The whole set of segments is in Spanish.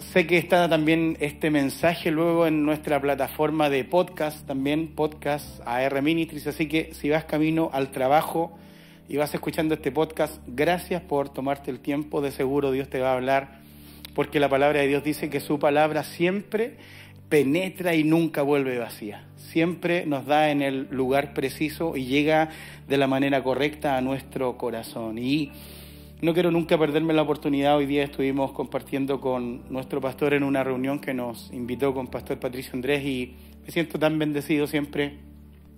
sé que está también este mensaje luego en nuestra plataforma de podcast, también podcast AR Ministries, así que si vas camino al trabajo y vas escuchando este podcast, gracias por tomarte el tiempo, de seguro Dios te va a hablar, porque la palabra de Dios dice que su palabra siempre penetra y nunca vuelve vacía. Siempre nos da en el lugar preciso y llega de la manera correcta a nuestro corazón. Y no quiero nunca perderme la oportunidad. Hoy día estuvimos compartiendo con nuestro pastor en una reunión que nos invitó con Pastor Patricio Andrés y me siento tan bendecido siempre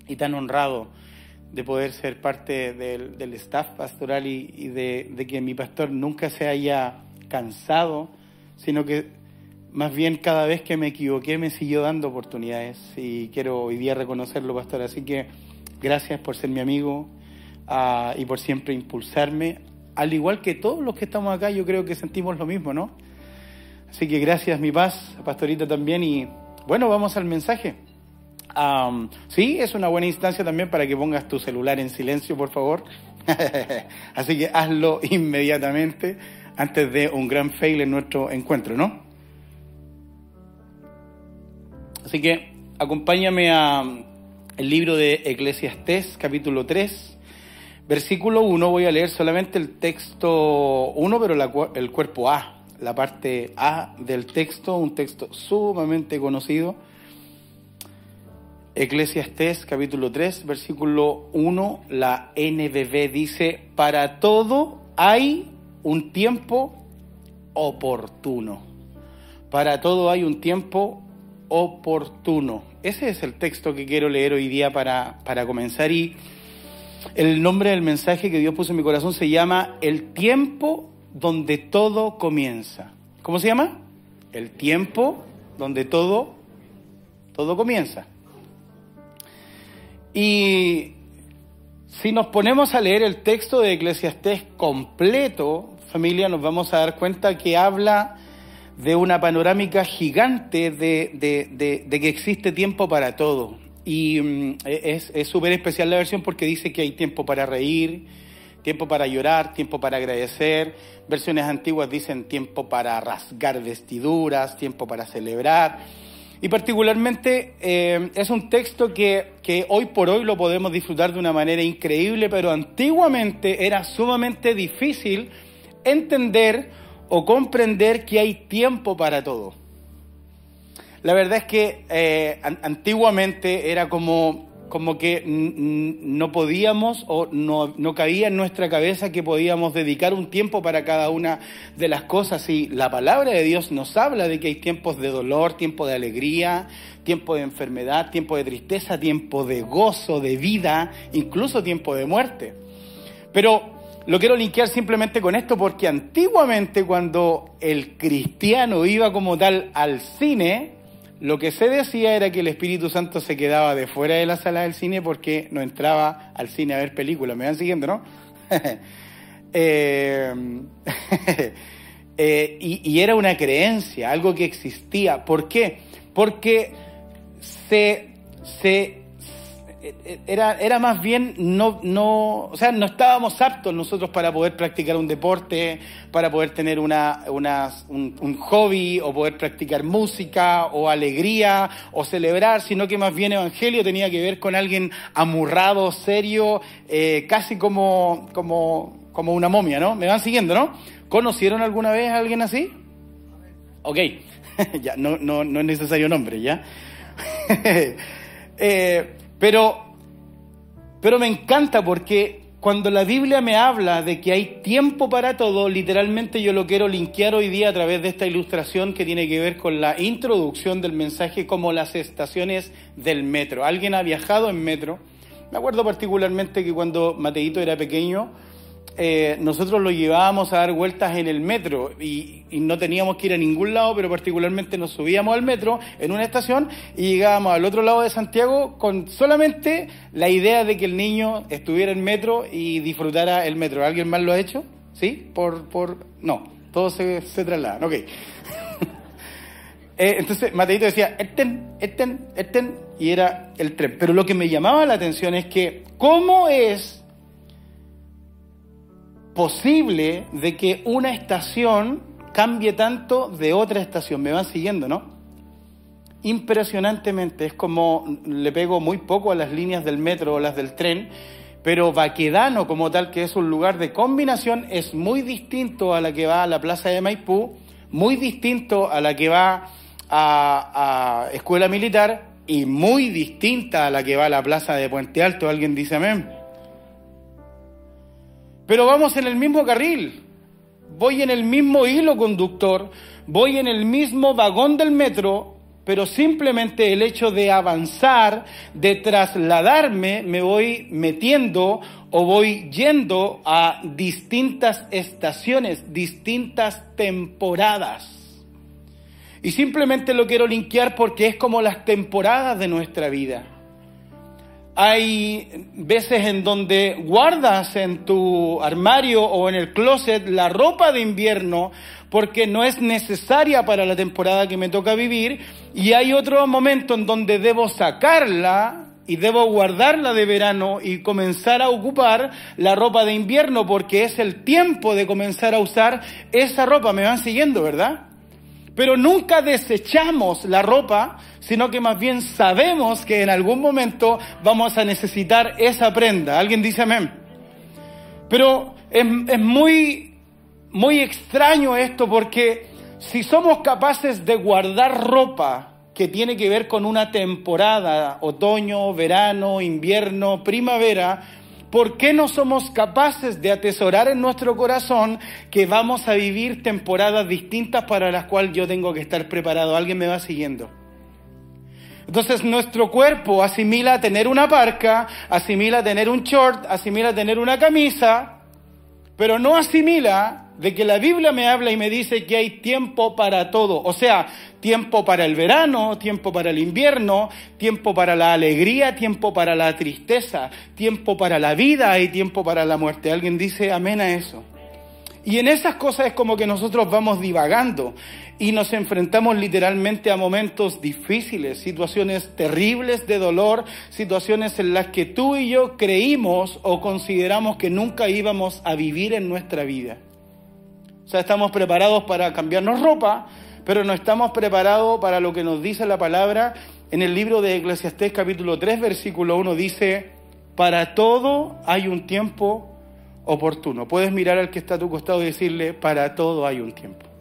y tan honrado de poder ser parte del, staff pastoral y, de, de que mi pastor nunca se haya cansado, sino que más bien cada vez que me equivoqué me siguió dando oportunidades y quiero hoy día reconocerlo, pastor. Así que gracias por ser mi amigo uh, y por siempre impulsarme al igual que todos los que estamos acá, yo creo que sentimos lo mismo, ¿no? Así que gracias, mi paz, pastorita también. Y bueno, vamos al mensaje. sí, es una buena instancia también para que pongas tu celular en silencio, por favor. Así que hazlo inmediatamente antes de un gran fail en nuestro encuentro, ¿no? Así que acompáñame a el libro de Eclesiastés, capítulo 3 Versículo 1, voy a leer solamente el texto 1, pero el cuerpo A, la parte A del texto, un texto sumamente conocido. Eclesiastés capítulo 3, versículo 1, la NBB dice, para todo hay un tiempo oportuno. Para todo hay un tiempo oportuno. Ese es el texto que quiero leer hoy día para, para comenzar y el nombre del mensaje que Dios puso en mi corazón se llama El tiempo donde todo comienza. ¿Cómo se llama? El tiempo donde todo, todo comienza. Y si nos ponemos a leer el texto de Eclesiastés completo, familia, nos vamos a dar cuenta que habla de una panorámica gigante de, de que existe tiempo para todo. Y mm, e, es súper especial la versión porque dice que hay tiempo para reír, tiempo para llorar, tiempo para agradecer. Versiones antiguas dicen tiempo para rasgar vestiduras, tiempo para celebrar. Y particularmente eh, es un texto que, que hoy por hoy lo podemos disfrutar de una manera increíble, pero antiguamente era sumamente difícil entender o comprender que hay tiempo para todo. La verdad es que eh, antiguamente era como, como que no podíamos o no, no en nuestra cabeza que podíamos dedicar un tiempo para cada una de las cosas. Y la palabra de Dios nos habla de que hay tiempos de dolor, tiempo de alegría, tiempo de enfermedad, tiempo de tristeza, tiempo de gozo, de vida, incluso tiempo de muerte. Pero lo quiero linkear simplemente con esto porque antiguamente cuando el cristiano iba como tal al cine, lo que se decía era que el Espíritu Santo se quedaba de fuera de la sala del cine porque no entraba al cine a ver películas. ¿Me van siguiendo, no? Eh, eh, y, y, era una creencia, algo que existía. ¿Por qué? Porque se, se era, era más bien no, no, o sea, no estábamos aptos nosotros para poder practicar un deporte, para poder tener una, una un, hobby o poder practicar música o alegría o celebrar, sino que más bien evangelio tenía que ver con alguien amurrado, serio, eh, casi como, como, como una momia, ¿no? ¿Me van siguiendo, no? ¿Conocieron alguna vez a alguien así? Ok, ya, no, no, no es necesario nombre, ¿ya? eh, pero, pero me encanta porque cuando la Biblia me habla de que hay tiempo para todo, literalmente yo lo quiero linkear hoy día a través de esta ilustración que tiene que ver con la introducción del mensaje como las estaciones del metro. ¿Alguien ha viajado en metro? Me acuerdo particularmente que cuando Mateito era pequeño, eh, nosotros lo llevábamos a dar vueltas en el metro y, no teníamos que ir a ningún lado, pero particularmente nos subíamos al metro en una estación y llegábamos al otro lado de Santiago con solamente la idea de que el niño estuviera en metro y disfrutara el metro. ¿Alguien más lo ha hecho? ¿Sí? Por, por... No, todos se, se trasladan, ok. Eh, entonces Mateito decía, esten, esten, esten, y era el tren. Pero lo que me llamaba la atención es que, ¿cómo es posible de que una estación cambie tanto de otra estación. Me van siguiendo, ¿no? Impresionantemente, es como le pego muy poco a las líneas del metro o las del tren, pero Baquedano como tal, que es un lugar de combinación, es muy distinto a la que va a la Plaza de Maipú, muy distinto a la que va a, Escuela Militar y muy distinta a la que va a la Plaza de Puente Alto. ¿Alguien dice amén? Pero vamos en el mismo carril, voy en el mismo hilo conductor, voy en el mismo vagón del metro, pero simplemente el hecho de avanzar, de trasladarme, me voy metiendo o voy yendo a distintas estaciones, distintas temporadas. Y simplemente lo quiero linkear porque es como las temporadas de nuestra vida. Hay veces en donde guardas en tu armario o en el closet la ropa de invierno porque no es necesaria para la temporada que me toca vivir y hay otro momento en donde debo sacarla y debo guardarla de verano y comenzar a ocupar la ropa de invierno porque es el tiempo de comenzar a usar esa ropa. Me van siguiendo, ¿verdad? Pero nunca desechamos la ropa, sino que más bien sabemos que en algún momento vamos a necesitar esa prenda. ¿Alguien dice amén? Pero es, muy, muy extraño esto porque si somos capaces de guardar ropa que tiene que ver con una temporada, otoño, verano, invierno, primavera, ¿Por qué no somos capaces de atesorar en nuestro corazón que vamos a vivir temporadas distintas para las cuales yo tengo que estar preparado? ¿Alguien me va siguiendo? Entonces nuestro cuerpo asimila tener una parca, asimila tener un short, asimila tener una camisa, pero no asimila de que la Biblia me habla y me dice que hay tiempo para todo. O sea, tiempo para el verano, tiempo para el invierno, tiempo para la alegría, tiempo para la tristeza, tiempo para la vida y tiempo para la muerte. ¿Alguien dice amén a eso? Y en esas cosas es como que nosotros vamos divagando y nos enfrentamos literalmente a momentos difíciles, situaciones terribles de dolor, situaciones en las que tú y yo creímos o consideramos que nunca íbamos a vivir en nuestra vida. O sea, estamos preparados para cambiarnos ropa, pero no estamos preparados para lo que nos dice la palabra. En el libro de Eclesiastés capítulo 3, versículo 1 dice, para todo hay un tiempo oportuno. Puedes mirar al que está a tu costado y decirle, para todo hay un tiempo.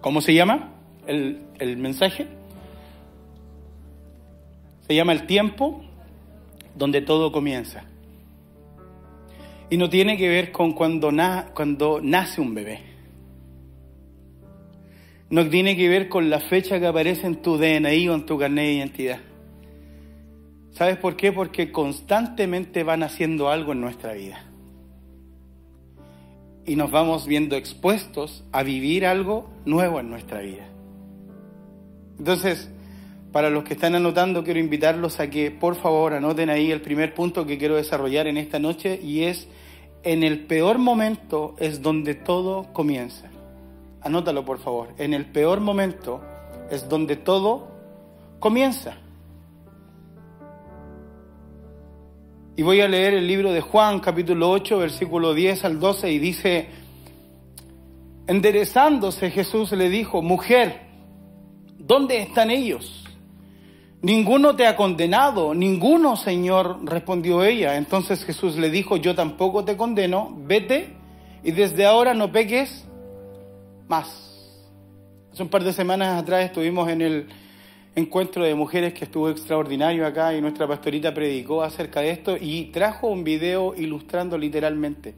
¿Cómo se llama el, el, mensaje? Se llama el tiempo donde todo comienza. Y no tiene que ver con cuando, na, cuando nace un bebé. No tiene que ver con la fecha que aparece en tu DNI o en tu carnet de identidad. ¿Sabes por qué? Porque constantemente van haciendo algo en nuestra vida y nos vamos viendo expuestos a vivir algo nuevo en nuestra vida. Entonces, para los que están anotando, quiero invitarlos a que por favor anoten ahí el primer punto que quiero desarrollar en esta noche y es, en el peor momento es donde todo comienza. Anótalo por favor, en el peor momento es donde todo comienza. Y voy a leer el libro de Juan, capítulo 8, versículo 10 al 12, y dice, enderezándose Jesús le dijo, mujer, ¿dónde están ellos? Ninguno te ha condenado, ninguno, Señor, respondió ella. Entonces Jesús le dijo, yo tampoco te condeno, vete y desde ahora no peques más. Hace un par de semanas atrás estuvimos en el encuentro de mujeres que estuvo extraordinario acá y nuestra pastorita predicó acerca de esto y trajo un video ilustrando literalmente.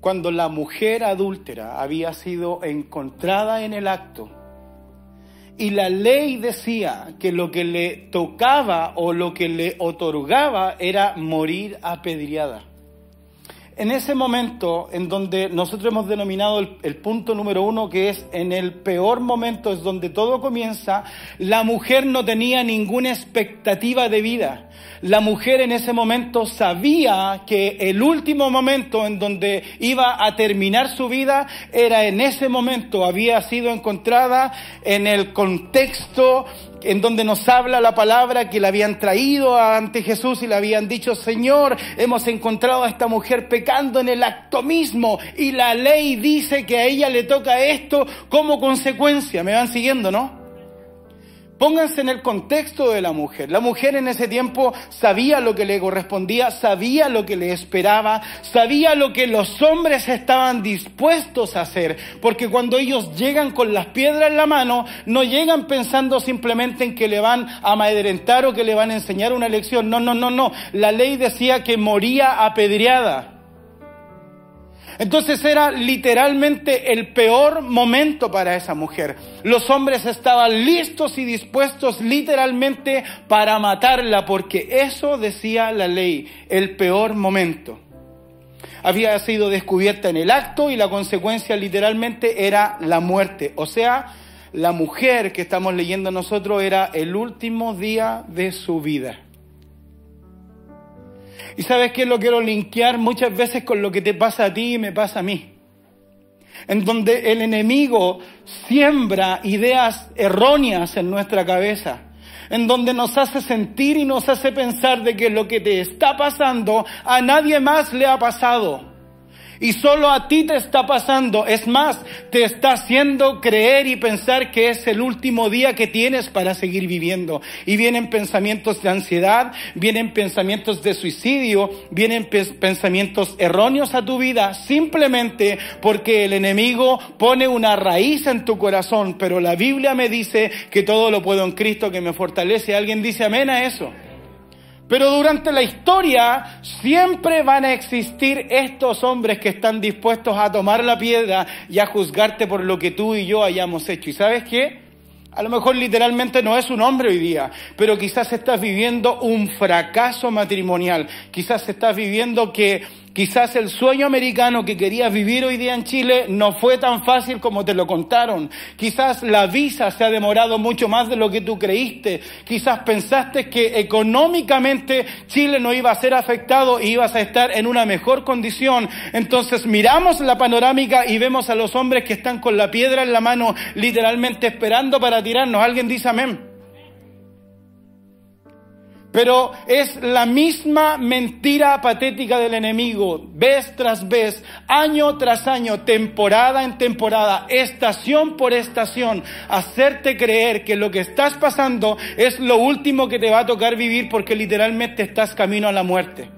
Cuando la mujer adúltera había sido encontrada en el acto y la ley decía que lo que le tocaba o lo que le otorgaba era morir apedreada en ese momento en donde nosotros hemos denominado el, punto número uno, que es en el peor momento, es donde todo comienza, la mujer no tenía ninguna expectativa de vida. La mujer en ese momento sabía que el último momento en donde iba a terminar su vida era en ese momento, había sido encontrada en el contexto en donde nos habla la palabra que la habían traído ante Jesús y le habían dicho, Señor, hemos encontrado a esta mujer pecando en el acto mismo y la ley dice que a ella le toca esto como consecuencia. ¿Me van siguiendo, no? Pónganse en el contexto de la mujer. La mujer en ese tiempo sabía lo que le correspondía, sabía lo que le esperaba, sabía lo que los hombres estaban dispuestos a hacer. Porque cuando ellos llegan con las piedras en la mano, no llegan pensando simplemente en que le van a amedrentar o que le van a enseñar una lección. No, no, no, no. La ley decía que moría apedreada. Entonces era literalmente el peor momento para esa mujer. Los hombres estaban listos y dispuestos literalmente para matarla porque eso decía la ley, el peor momento. Había sido descubierta en el acto y la consecuencia literalmente era la muerte. O sea, la mujer que estamos leyendo nosotros era el último día de su vida. Y sabes que lo quiero linkear muchas veces con lo que te pasa a ti y me pasa a mí. En donde el enemigo siembra ideas erróneas en nuestra cabeza. En donde nos hace sentir y nos hace pensar de que lo que te está pasando a nadie más le ha pasado. Y solo a ti te está pasando. Es más, te está haciendo creer y pensar que es el último día que tienes para seguir viviendo. Y vienen pensamientos de ansiedad, vienen pensamientos de suicidio, vienen pensamientos erróneos a tu vida, simplemente porque el enemigo pone una raíz en tu corazón. Pero la Biblia me dice que todo lo puedo en Cristo que me fortalece. ¿Alguien dice amén a eso? Pero durante la historia siempre van a existir estos hombres que están dispuestos a tomar la piedra y a juzgarte por lo que tú y yo hayamos hecho. ¿Y sabes qué? A lo mejor literalmente no es un hombre hoy día, pero quizás estás viviendo un fracaso matrimonial. Quizás estás viviendo que Quizás el sueño americano que querías vivir hoy día en Chile no fue tan fácil como te lo contaron. Quizás la visa se ha demorado mucho más de lo que tú creíste. Quizás pensaste que económicamente Chile no iba a ser afectado y ibas a estar en una mejor condición. Entonces miramos la panorámica y vemos a los hombres que están con la piedra en la mano literalmente esperando para tirarnos. ¿Alguien dice amén? Pero es la misma mentira patética del enemigo, vez tras vez, año tras año, temporada en temporada, estación por estación, hacerte creer que lo que estás pasando es lo último que te va a tocar vivir porque literalmente estás camino a la muerte.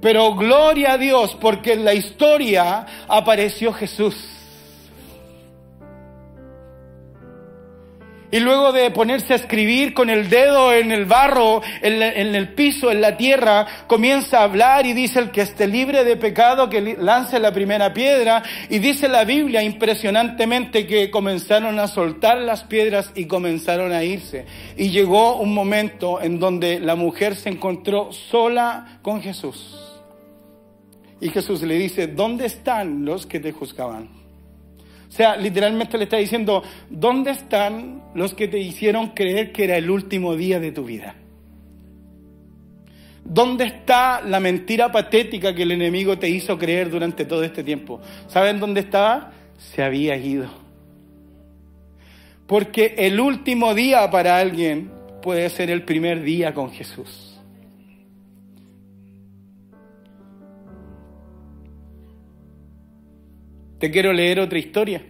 Pero gloria a Dios porque en la historia apareció Jesús. Y luego de ponerse a escribir con el dedo en el barro, en, el piso, en la tierra, comienza a hablar y dice el que esté libre de pecado que lance la primera piedra. Y dice la Biblia impresionantemente que comenzaron a soltar las piedras y comenzaron a irse. Y llegó un momento en donde la mujer se encontró sola con Jesús. Y Jesús le dice, ¿dónde están los que te juzgaban? O sea, literalmente le está diciendo, ¿dónde están los que te hicieron creer que era el último día de tu vida? ¿Dónde está la mentira patética que el enemigo te hizo creer durante todo este tiempo? ¿Saben dónde estaba? Se había ido. Porque el último día para alguien puede ser el primer día con Jesús. Te quiero leer otra historia.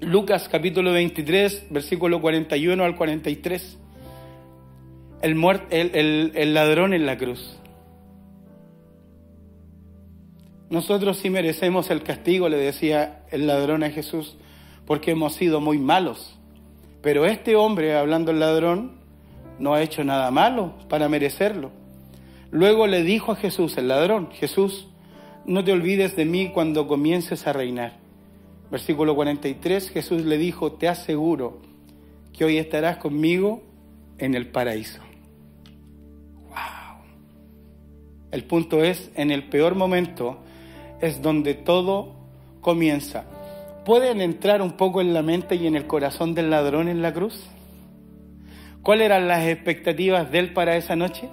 Lucas capítulo 23, versículo 41 al 43. El, el, el, ladrón en la cruz. Nosotros sí merecemos el castigo, le decía el ladrón a Jesús, porque hemos sido muy malos. Pero este hombre, hablando el ladrón, no ha hecho nada malo para merecerlo. Luego le dijo a Jesús, el ladrón, Jesús, no te olvides de mí cuando comiences a reinar. Versículo 43, Jesús le dijo, te aseguro que hoy estarás conmigo en el paraíso. Wow. El punto es, en el peor momento es donde todo comienza. ¿Pueden entrar un poco en la mente y en el corazón del ladrón en la cruz? ¿Cuáles eran las expectativas de él para esa noche?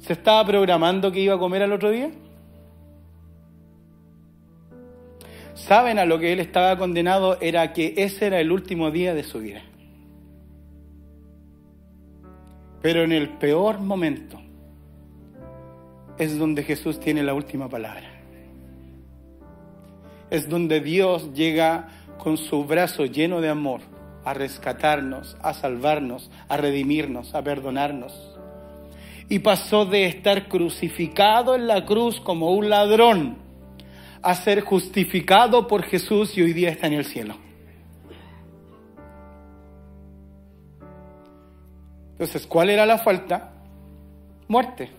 ¿Se estaba programando que iba a comer al otro día? ¿Saben a lo que él estaba condenado? Era que ese era el último día de su vida. Pero en el peor momento es donde Jesús tiene la última palabra. Es donde Dios llega con su brazo lleno de amor a rescatarnos, a salvarnos, a redimirnos, a perdonarnos. Y pasó de estar crucificado en la cruz como un ladrón a ser justificado por Jesús y hoy día está en el cielo. Entonces, ¿cuál era la falta? Muerte.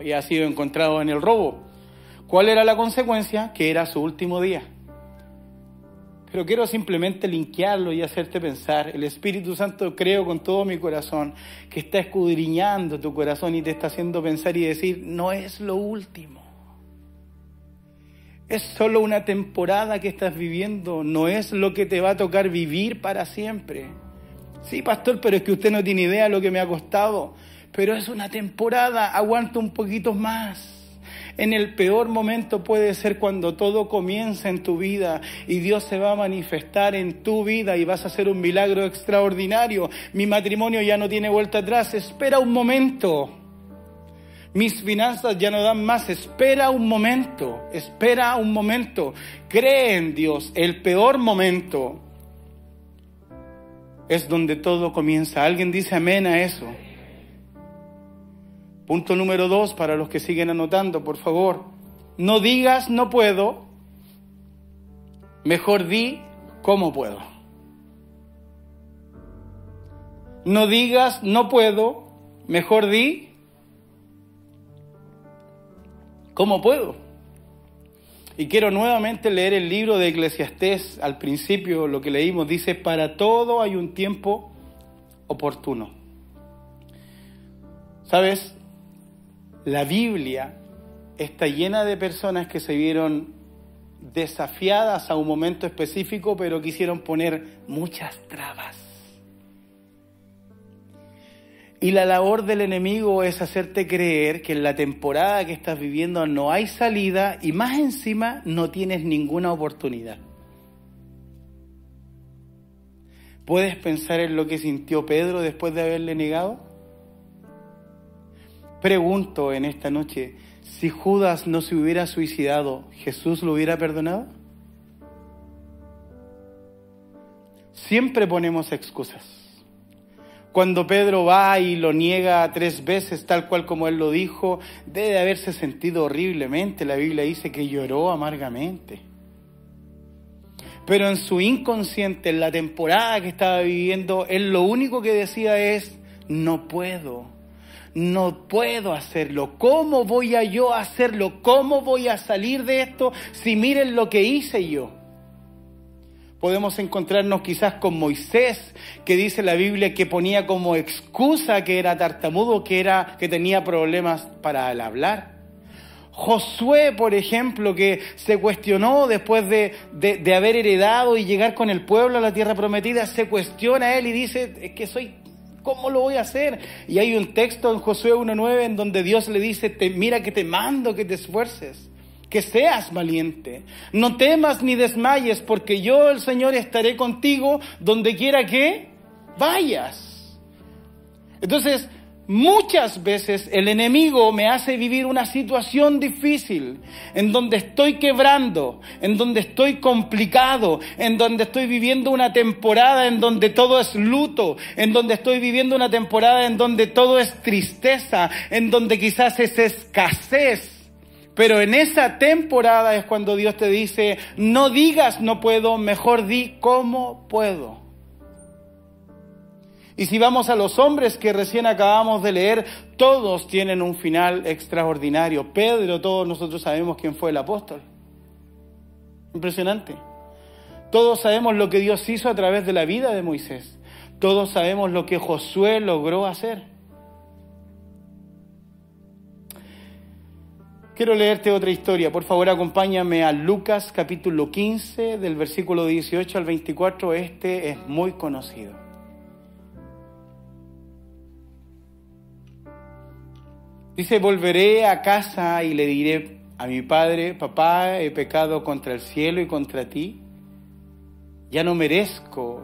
Había sido encontrado en el robo. ¿Cuál era la consecuencia? Que era su último día. Pero quiero simplemente linkearlo y hacerte pensar. El Espíritu Santo creo con todo mi corazón que está escudriñando tu corazón y te está haciendo pensar y decir, no es lo último. Es solo una temporada que estás viviendo, no es lo que te va a tocar vivir para siempre. Sí, pastor, pero es que usted no tiene idea de lo que me ha costado. Pero es una temporada, aguanta un poquito más. En el peor momento puede ser cuando todo comienza en tu vida y Dios se va a manifestar en tu vida y vas a hacer un milagro extraordinario. Mi matrimonio ya no tiene vuelta atrás, espera un momento. Mis finanzas ya no dan más, espera un momento, espera un momento. Cree en Dios, el peor momento es donde todo comienza. ¿Alguien dice amén a eso? Punto número dos, para los que siguen anotando, por favor. No digas no puedo, mejor di cómo puedo. No digas no puedo, mejor di cómo puedo. Y quiero nuevamente leer el libro de Eclesiastés. Al principio lo que leímos dice, para todo hay un tiempo oportuno. ¿Sabes? La Biblia está llena de personas que se vieron desafiadas a un momento específico, pero quisieron poner muchas trabas. Y la labor del enemigo es hacerte creer que en la temporada que estás viviendo no hay salida y más encima no tienes ninguna oportunidad. ¿Puedes pensar en lo que sintió Pedro después de haberle negado? Pregunto en esta noche, si Judas no se hubiera suicidado, ¿Jesús lo hubiera perdonado? Siempre ponemos excusas. Cuando Pedro va y lo niega tres veces, tal cual como él lo dijo, debe haberse sentido horriblemente. La Biblia dice que lloró amargamente. Pero en su inconsciente, en la temporada que estaba viviendo, él lo único que decía es, no puedo no puedo hacerlo. ¿Cómo voy a yo hacerlo? ¿Cómo voy a salir de esto si miren lo que hice yo? Podemos encontrarnos quizás con Moisés, que dice la Biblia que ponía como excusa que era tartamudo, que era que tenía problemas para hablar. Josué, por ejemplo, que se cuestionó después de, de, haber heredado y llegar con el pueblo a la tierra prometida, se cuestiona a él y dice, es que soy ¿Cómo lo voy a hacer? Y hay un texto en Josué 1.9 en donde Dios le dice, te, mira que te mando que te esfuerces, que seas valiente. No temas ni desmayes, porque yo, el Señor, estaré contigo donde quiera que vayas. Entonces, Muchas veces el enemigo me hace vivir una situación difícil, en donde estoy quebrando, en donde estoy complicado, en donde estoy viviendo una temporada en donde todo es luto, en donde estoy viviendo una temporada en donde todo es tristeza, en donde quizás es escasez. Pero en esa temporada es cuando Dios te dice, no digas no puedo, mejor di cómo puedo. Y si vamos a los hombres que recién acabamos de leer, todos tienen un final extraordinario. Pedro, todos nosotros sabemos quién fue el apóstol. Impresionante. Todos sabemos lo que Dios hizo a través de la vida de Moisés. Todos sabemos lo que Josué logró hacer. Quiero leerte otra historia. Por favor, acompáñame a Lucas capítulo 15, del versículo 18 al 24. Este es muy conocido. Dice, volveré a casa y le diré a mi padre, papá, he pecado contra el cielo y contra ti. Ya no merezco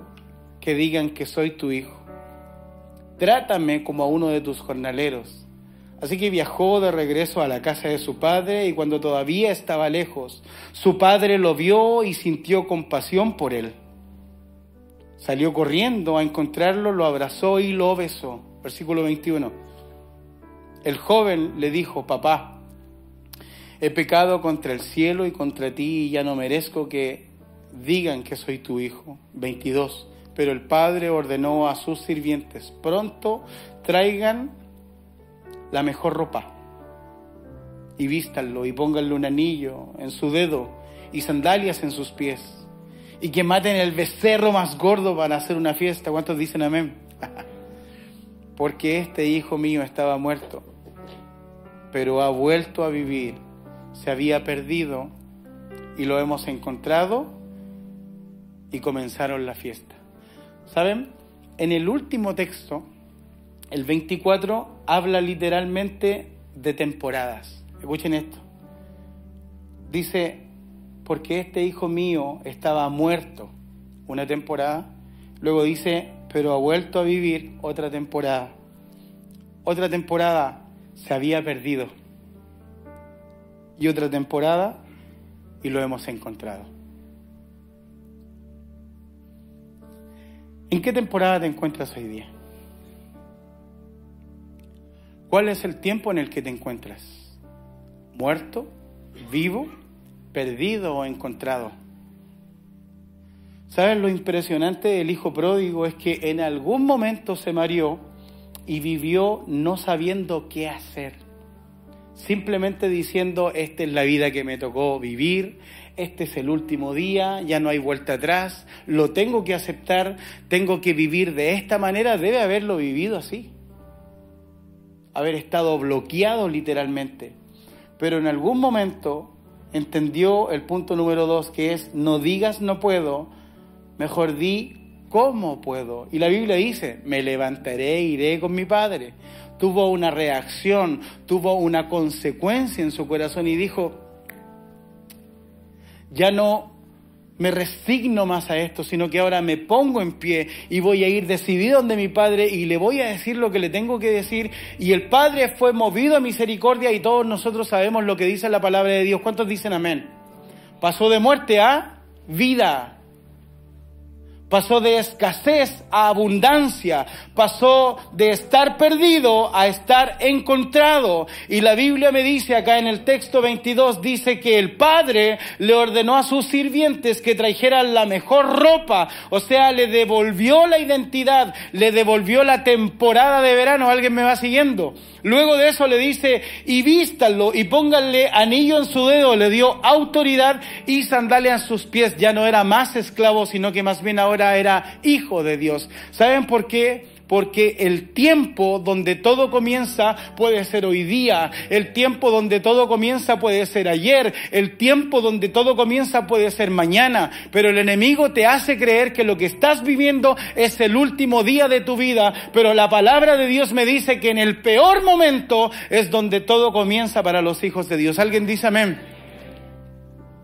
que digan que soy tu hijo. trátame como a uno de tus jornaleros. Así que viajó de regreso a la casa de su padre y cuando todavía estaba lejos, su padre lo vio y sintió compasión por él. Salió corriendo a encontrarlo, lo abrazó y lo besó. Versículo 21. El joven le dijo, papá, he pecado contra el cielo y contra ti y ya no merezco que digan que soy tu hijo. 22. Pero el padre ordenó a sus sirvientes, pronto traigan la mejor ropa y vístanlo y pónganle un anillo en su dedo y sandalias en sus pies y que maten el becerro más gordo para hacer una fiesta. ¿Cuántos dicen amén? Porque este hijo mío estaba muerto, pero ha vuelto a vivir, se había perdido y lo hemos encontrado y comenzaron la fiesta. ¿Saben? En el último texto, el 24, habla literalmente de temporadas. Escuchen esto. Dice, porque este hijo mío estaba muerto una temporada, luego dice, pero ha vuelto a vivir otra temporada. Otra temporada se había perdido. Y otra temporada y lo hemos encontrado. ¿En qué temporada te encuentras hoy día? ¿Cuál es el tiempo en el que te encuentras? ¿Muerto? ¿Vivo? ¿Perdido o encontrado? ¿Sabes lo impresionante del hijo pródigo? Es que en algún momento se mareó y vivió no sabiendo qué hacer. Simplemente diciendo, esta es la vida que me tocó vivir, este es el último día, ya no hay vuelta atrás, lo tengo que aceptar, tengo que vivir de esta manera, debe haberlo vivido así. Haber estado bloqueado literalmente. Pero en algún momento entendió el punto número dos, que es no digas no puedo, mejor di cómo puedo. Y la Biblia dice, me levantaré e iré con mi Padre. Tuvo una reacción, tuvo una consecuencia en su corazón y dijo, ya no me resigno más a esto, sino que ahora me pongo en pie y voy a ir decidido donde mi Padre y le voy a decir lo que le tengo que decir. Y el Padre fue movido a misericordia y todos nosotros sabemos lo que dice la palabra de Dios. ¿Cuántos dicen amén? Pasó de muerte a vida. Pasó de escasez a abundancia. Pasó de estar perdido a estar encontrado. Y la Biblia me dice acá en el texto 22, dice que el Padre le ordenó a sus sirvientes que trajeran la mejor ropa. O sea, le devolvió la identidad, le devolvió la temporada de verano. ¿Alguien me va siguiendo? Luego de eso le dice, y vístanlo y pónganle anillo en su dedo, le dio autoridad y sandalia en sus pies. Ya no era más esclavo, sino que más bien ahora era hijo de Dios. ¿Saben por qué? porque el tiempo donde todo comienza puede ser hoy día, el tiempo donde todo comienza puede ser ayer, el tiempo donde todo comienza puede ser mañana, pero el enemigo te hace creer que lo que estás viviendo es el último día de tu vida, pero la palabra de Dios me dice que en el peor momento es donde todo comienza para los hijos de Dios. ¿Alguien dice amén?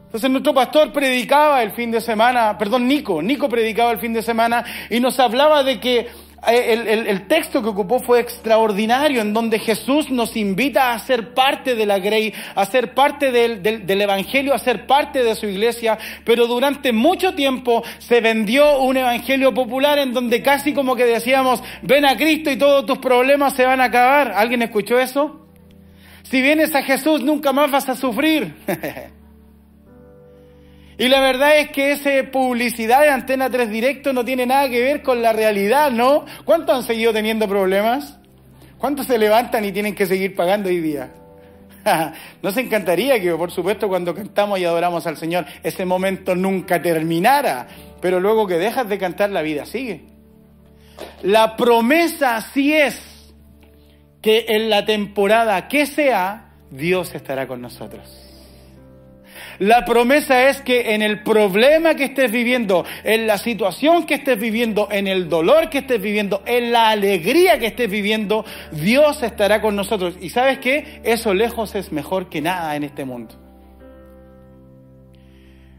Entonces nuestro pastor predicaba el fin de semana, perdón, Nico, Nico predicaba el fin de semana y nos hablaba de que eh, el, texto que ocupó fue extraordinario, en donde Jesús nos invita a ser parte de la Grey, a ser parte del, del, Evangelio, a ser parte de su iglesia, pero durante mucho tiempo se vendió un Evangelio popular en donde casi como que decíamos, ven a Cristo y todos tus problemas se van a acabar. ¿Alguien escuchó eso? Si vienes a Jesús nunca más vas a sufrir. Y la verdad es que esa publicidad de Antena 3 Directo no tiene nada que ver con la realidad, ¿no? ¿Cuántos han seguido teniendo problemas? ¿Cuántos se levantan y tienen que seguir pagando hoy día? Nos encantaría que, por supuesto, cuando cantamos y adoramos al Señor, ese momento nunca terminara, pero luego que dejas de cantar, la vida sigue. La promesa sí es que en la temporada que sea, Dios estará con nosotros. La promesa es que en el problema que estés viviendo, en la situación que estés viviendo, en el dolor que estés viviendo, en la alegría que estés viviendo, Dios estará con nosotros. Y sabes qué? Eso lejos es mejor que nada en este mundo.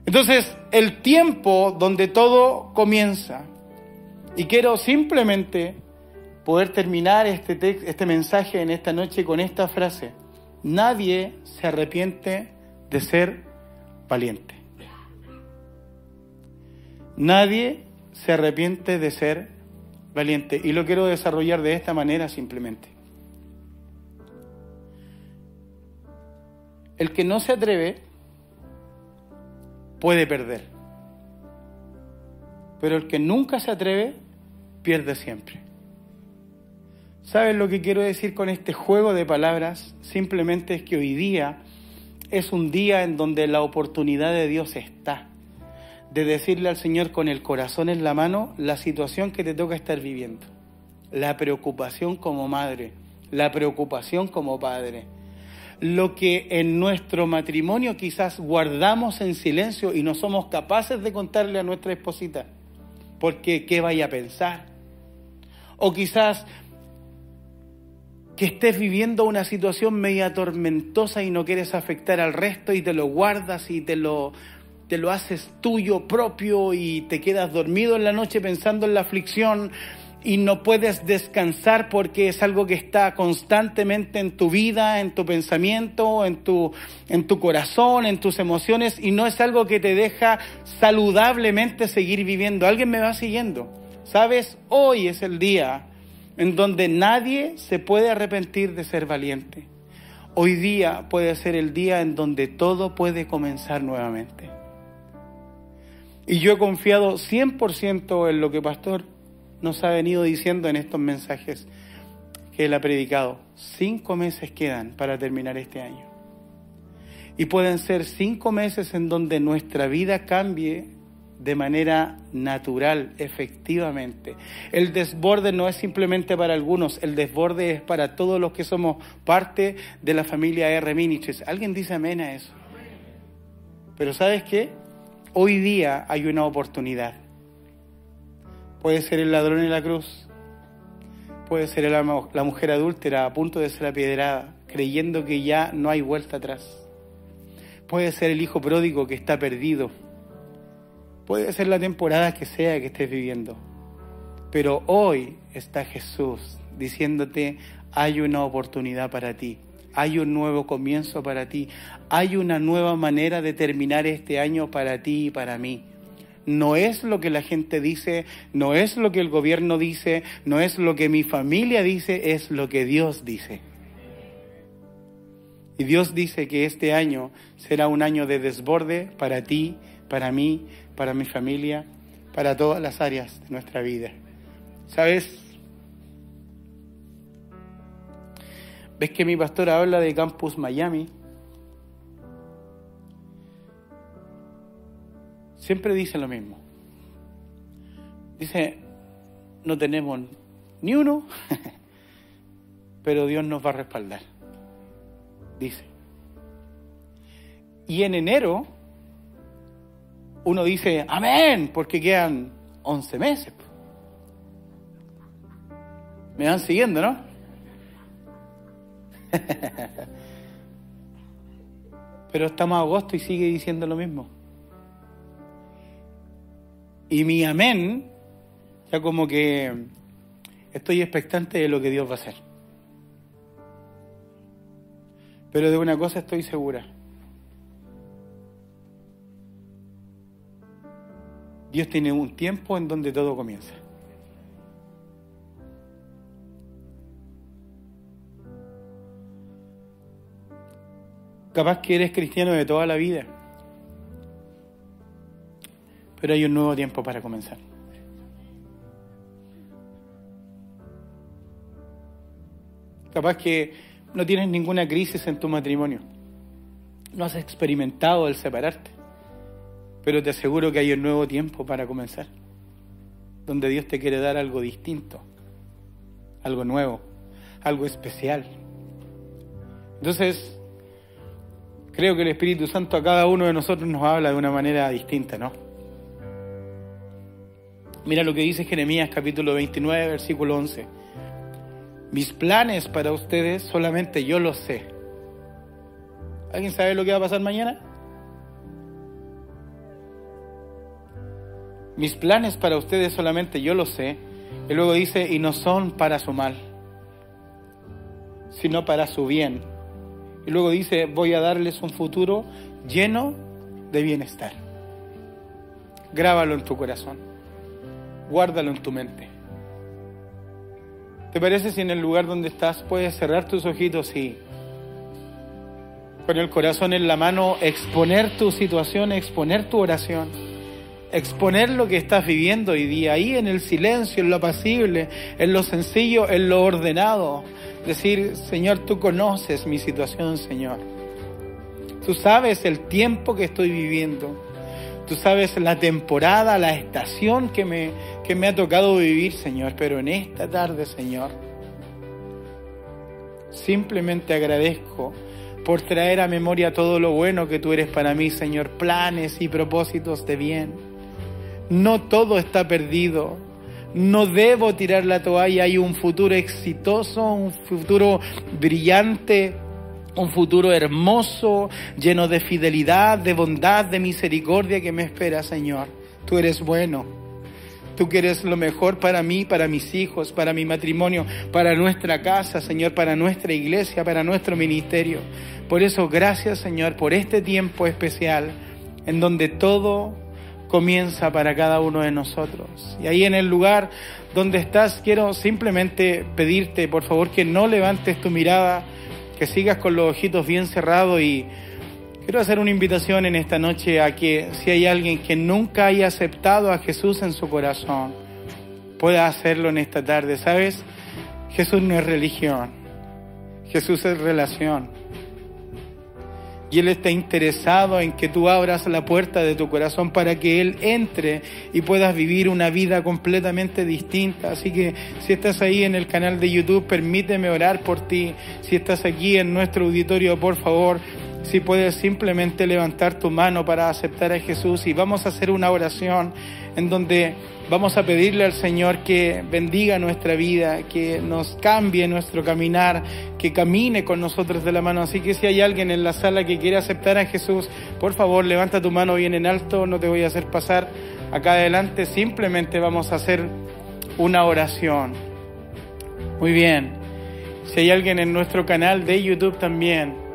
Entonces, el tiempo donde todo comienza, y quiero simplemente poder terminar este, este mensaje en esta noche con esta frase. Nadie se arrepiente de ser valiente. Nadie se arrepiente de ser valiente. Y lo quiero desarrollar de esta manera simplemente. El que no se atreve puede perder. Pero el que nunca se atreve pierde siempre. ¿Sabes lo que quiero decir con este juego de palabras? Simplemente es que hoy día es un día en donde la oportunidad de Dios está. De decirle al Señor con el corazón en la mano la situación que te toca estar viviendo. La preocupación como madre, la preocupación como padre lo que en nuestro matrimonio quizás guardamos en silencio y no somos capaces de contarle a nuestra esposita, porque qué vaya a pensar. O quizás que estés viviendo una situación media tormentosa y no quieres afectar al resto y te lo guardas y te lo, te lo haces tuyo propio y te quedas dormido en la noche pensando en la aflicción y no puedes descansar porque es algo que está constantemente en tu vida, en tu pensamiento, en tu, en tu corazón, en tus emociones y no es algo que te deja saludablemente seguir viviendo. Alguien me va siguiendo. Sabes, hoy es el día en donde nadie se puede arrepentir de ser valiente. Hoy día puede ser el día en donde todo puede comenzar nuevamente. Y yo he confiado 100% en lo que Pastor nos ha venido diciendo en estos mensajes que él ha predicado. Cinco meses quedan para terminar este año. Y pueden ser cinco meses en donde nuestra vida cambie de manera natural, efectivamente. El desborde no es simplemente para algunos, el desborde es para todos los que somos parte de la familia R. Ministries. ¿Alguien dice amén a eso? Pero ¿sabes qué? Hoy día hay una oportunidad Puede ser el ladrón en la cruz. Puede ser la, mujer adúltera a punto de ser apiedrada, creyendo que ya no hay vuelta atrás. Puede ser el hijo pródigo que está perdido. Puede ser la temporada que sea que estés viviendo. Pero hoy está Jesús diciéndote, hay una oportunidad para ti, hay un nuevo comienzo para ti, hay una nueva manera de terminar este año para ti y para mí no es lo que la gente dice, no es lo que el gobierno dice, no es lo que mi familia dice, es lo que Dios dice. Y Dios dice que este año será un año de desborde para ti, para mí, para mi familia, para todas las áreas de nuestra vida. ¿Sabes? ¿Ves que mi pastor habla de Campus Miami? siempre dice lo mismo. Dice, no tenemos ni uno, pero Dios nos va a respaldar. Dice. Y en enero uno dice, amén, porque quedan 11 meses. Me van siguiendo, ¿no? Pero estamos a agosto y sigue diciendo lo mismo. Y mi amén, ya como que estoy expectante de lo que Dios va a hacer. Pero de una cosa estoy segura. Dios tiene un tiempo en donde todo comienza. Capaz que eres cristiano de toda la vida pero hay un nuevo tiempo para comenzar. Capaz que no tienes ninguna crisis en tu matrimonio, no has experimentado el separarte, pero te aseguro que hay un nuevo tiempo para comenzar, donde Dios te quiere dar algo distinto, algo nuevo, algo especial. Entonces, creo que el Espíritu Santo a cada uno de nosotros nos habla de una manera distinta, ¿no? Mira lo que dice Jeremías capítulo 29, versículo 11. Mis planes para ustedes solamente yo los sé. ¿Alguien sabe lo que va a pasar mañana? Mis planes para ustedes solamente yo los sé. Y luego dice, y no son para su mal, sino para su bien. Y luego dice, voy a darles un futuro lleno de bienestar. Grábalo en tu corazón, guárdalo en tu mente. ¿Te parece si en el lugar donde estás puedes cerrar tus ojitos y con el corazón en la mano exponer tu situación, exponer tu oración? Exponer lo que estás viviendo hoy día, ahí en el silencio, en lo apacible, en lo sencillo, en lo ordenado. Decir, Señor, tú conoces mi situación, Señor. Tú sabes el tiempo que estoy viviendo. Tú sabes la temporada, la estación que me, que me ha tocado vivir, Señor. Pero en esta tarde, Señor, simplemente agradezco por traer a memoria todo lo bueno que tú eres para mí, Señor. Planes y propósitos de bien no todo está perdido. No debo tirar la toalla. Hay un futuro exitoso, un futuro brillante, un futuro hermoso, lleno de fidelidad, de bondad, de misericordia que me espera, Señor. Tú eres bueno. Tú quieres lo mejor para mí, para mis hijos, para mi matrimonio, para nuestra casa, Señor, para nuestra iglesia, para nuestro ministerio. Por eso, gracias, Señor, por este tiempo especial en donde todo comienza para cada uno de nosotros. Y ahí en el lugar donde estás, quiero simplemente pedirte, por favor, que no levantes tu mirada, que sigas con los ojitos bien cerrados y quiero hacer una invitación en esta noche a que si hay alguien que nunca haya aceptado a Jesús en su corazón, pueda hacerlo en esta tarde. ¿Sabes? Jesús no es religión, Jesús es relación. Y Él está interesado en que tú abras la puerta de tu corazón para que Él entre y puedas vivir una vida completamente distinta. Así que si estás ahí en el canal de YouTube, permíteme orar por ti. Si estás aquí en nuestro auditorio, por favor, si puedes simplemente levantar tu mano para aceptar a Jesús y vamos a hacer una oración en donde vamos a pedirle al Señor que bendiga nuestra vida, que nos cambie nuestro caminar, que camine con nosotros de la mano. Así que si hay alguien en la sala que quiere aceptar a Jesús, por favor levanta tu mano bien en alto, no te voy a hacer pasar acá adelante, simplemente vamos a hacer una oración. Muy bien, si hay alguien en nuestro canal de YouTube también,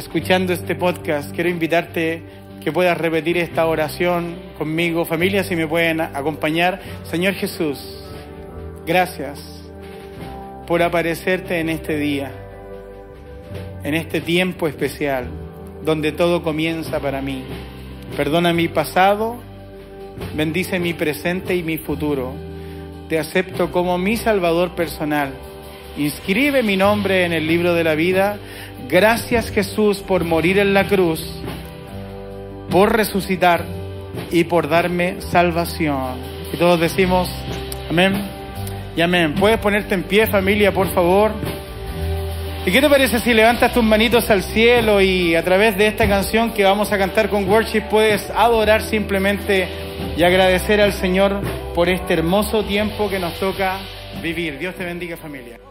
escuchando este podcast, quiero invitarte que puedas repetir esta oración conmigo. Familia, si me pueden acompañar. Señor Jesús, gracias por aparecerte en este día, en este tiempo especial, donde todo comienza para mí. Perdona mi pasado, bendice mi presente y mi futuro. Te acepto como mi Salvador personal. Inscribe mi nombre en el libro de la vida. Gracias Jesús por morir en la cruz por resucitar y por darme salvación. Y todos decimos, amén y amén. Puedes ponerte en pie familia, por favor. ¿Y qué te parece si levantas tus manitos al cielo y a través de esta canción que vamos a cantar con worship puedes adorar simplemente y agradecer al Señor por este hermoso tiempo que nos toca vivir? Dios te bendiga familia.